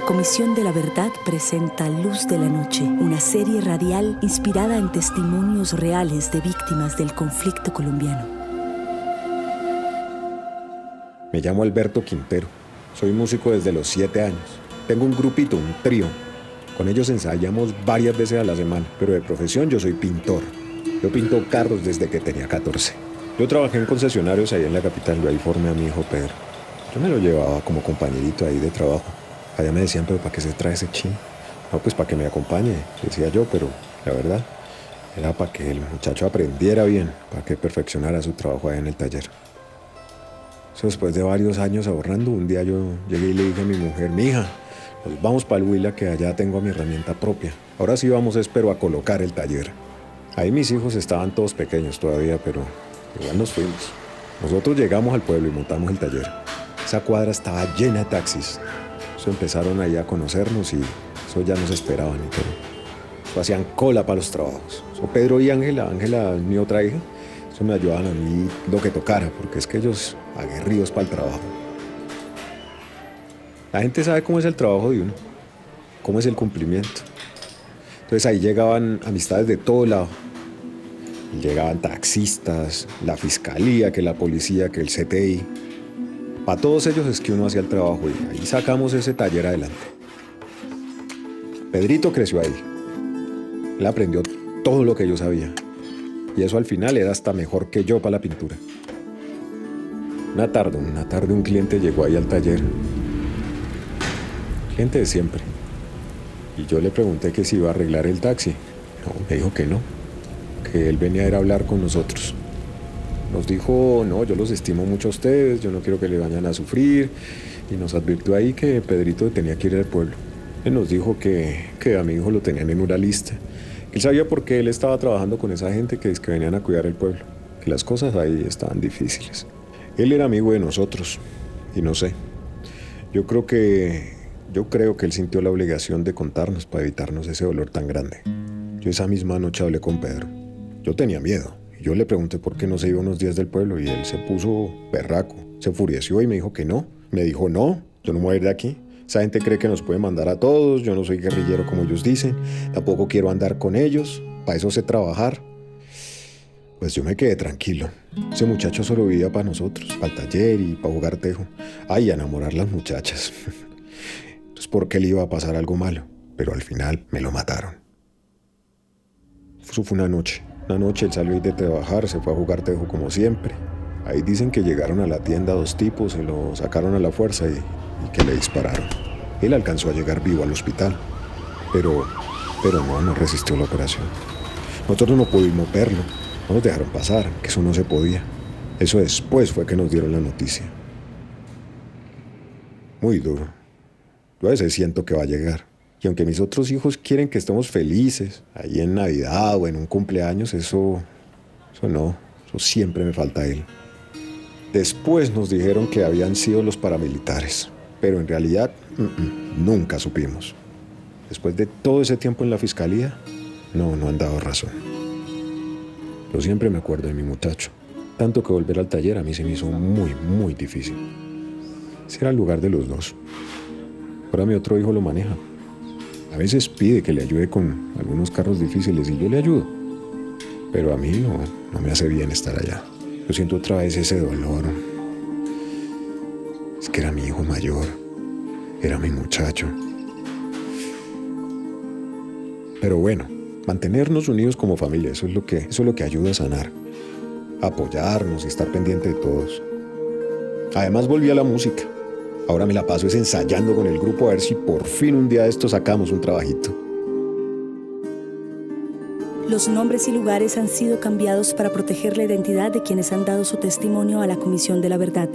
La Comisión de la Verdad presenta Luz de la Noche, una serie radial inspirada en testimonios reales de víctimas del conflicto colombiano. Me llamo Alberto Quintero. Soy músico desde los siete años. Tengo un grupito, un trío. Con ellos ensayamos varias veces a la semana, pero de profesión yo soy pintor. Yo pinto carros desde que tenía 14. Yo trabajé en concesionarios ahí en la capital y ahí formé a mi hijo Pedro. Yo me lo llevaba como compañerito ahí de trabajo. Allá me decían, pero ¿para qué se trae ese chin? No, pues para que me acompañe, decía yo, pero la verdad era para que el muchacho aprendiera bien, para que perfeccionara su trabajo allá en el taller. Eso después de varios años ahorrando, un día yo llegué y le dije a mi mujer, mi hija, pues vamos para el Huila que allá tengo mi herramienta propia. Ahora sí vamos, espero, a colocar el taller. Ahí mis hijos estaban todos pequeños todavía, pero igual nos fuimos. Nosotros llegamos al pueblo y montamos el taller. Esa cuadra estaba llena de taxis. Eso empezaron ahí a conocernos y eso ya nos esperaban y todo. hacían cola para los trabajos. Eso Pedro y Ángela, Ángela mi otra hija, eso me ayudaban a mí lo que tocara, porque es que ellos aguerridos para el trabajo. La gente sabe cómo es el trabajo de uno, cómo es el cumplimiento. Entonces ahí llegaban amistades de todo lado. Llegaban taxistas, la fiscalía, que la policía, que el CTI. Para todos ellos es que uno hacía el trabajo y ahí sacamos ese taller adelante. Pedrito creció ahí. Él aprendió todo lo que yo sabía. Y eso al final era hasta mejor que yo para la pintura. Una tarde, una tarde un cliente llegó ahí al taller. Cliente de siempre. Y yo le pregunté que si iba a arreglar el taxi. No, me dijo que no. Que él venía a ir a hablar con nosotros. Nos dijo, no, yo los estimo mucho a ustedes, yo no quiero que le vayan a sufrir. Y nos advirtió ahí que Pedrito tenía que ir al pueblo. Él nos dijo que, que a mi hijo lo tenían en una lista. Él sabía por qué él estaba trabajando con esa gente que, es que venían a cuidar el pueblo. Que las cosas ahí estaban difíciles. Él era amigo de nosotros. Y no sé. Yo creo que. Yo creo que él sintió la obligación de contarnos para evitarnos ese dolor tan grande. Yo esa misma noche hablé con Pedro. Yo tenía miedo. Yo le pregunté por qué no se iba unos días del pueblo y él se puso berraco, se enfureció y me dijo que no. Me dijo, no, yo no me voy a ir de aquí. Esa gente cree que nos puede mandar a todos, yo no soy guerrillero como ellos dicen, tampoco quiero andar con ellos, para eso sé trabajar. Pues yo me quedé tranquilo. Ese muchacho solo vivía para nosotros, para el taller y para jugar tejo. Ay, a enamorar las muchachas. Entonces, ¿por qué le iba a pasar algo malo? Pero al final me lo mataron. Eso fue una noche. Una noche él salió de trabajar, se fue a jugar tejo como siempre. Ahí dicen que llegaron a la tienda dos tipos, se lo sacaron a la fuerza y, que le dispararon. Él alcanzó a llegar vivo al hospital, pero, pero no, no resistió la operación. Nosotros no pudimos verlo, no nos dejaron pasar, que eso no se podía. Eso después fue que nos dieron la noticia. Muy duro. Yo a veces siento que va a llegar. Y aunque mis otros hijos quieren que estemos felices, ahí en Navidad o en un cumpleaños, eso, eso no, eso siempre me falta él. Después nos dijeron que habían sido los paramilitares, pero en realidad nunca supimos. Después de todo ese tiempo en la fiscalía, no, no han dado razón. Yo siempre me acuerdo de mi muchacho, tanto que volver al taller a mí se me hizo muy, muy difícil. Ese era el lugar de los dos. Ahora mi otro hijo lo maneja, a veces pide que le ayude con algunos carros difíciles y yo le ayudo. Pero a mí no, no me hace bien estar allá. Yo siento otra vez ese dolor. Es que era mi hijo mayor. Era mi muchacho. Pero bueno, mantenernos unidos como familia, eso es lo que, eso es lo que ayuda a sanar. apoyarnos y estar pendiente de todos. Además volví a la música. Ahora me la paso es ensayando con el grupo a ver si por fin un día de esto sacamos un trabajito. Los nombres y lugares han sido cambiados para proteger la identidad de quienes han dado su testimonio a la Comisión de la Verdad.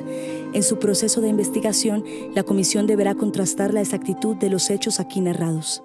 En su proceso de investigación, la comisión deberá contrastar la exactitud de los hechos aquí narrados.